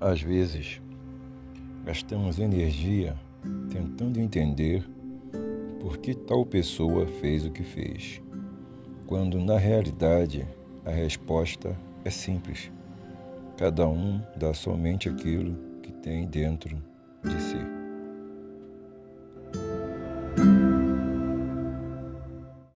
Às vezes, gastamos energia tentando entender por que tal pessoa fez o que fez, quando na realidade a resposta é simples. Cada um dá somente aquilo que tem dentro de si.